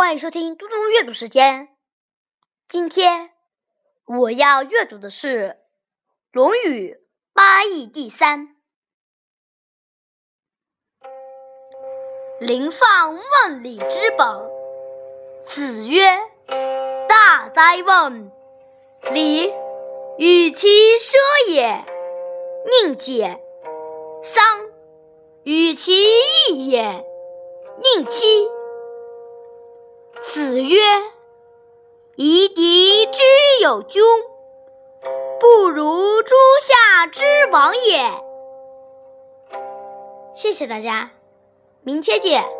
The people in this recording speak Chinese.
欢迎收听嘟嘟阅读时间。今天我要阅读的是《论语·八义》第三。临放问礼之本。子曰：“大哉问！礼，与其奢也，宁俭；丧，与其易也，宁戚。”子曰：“夷狄之有君，不如诸夏之王也。”谢谢大家，明天见。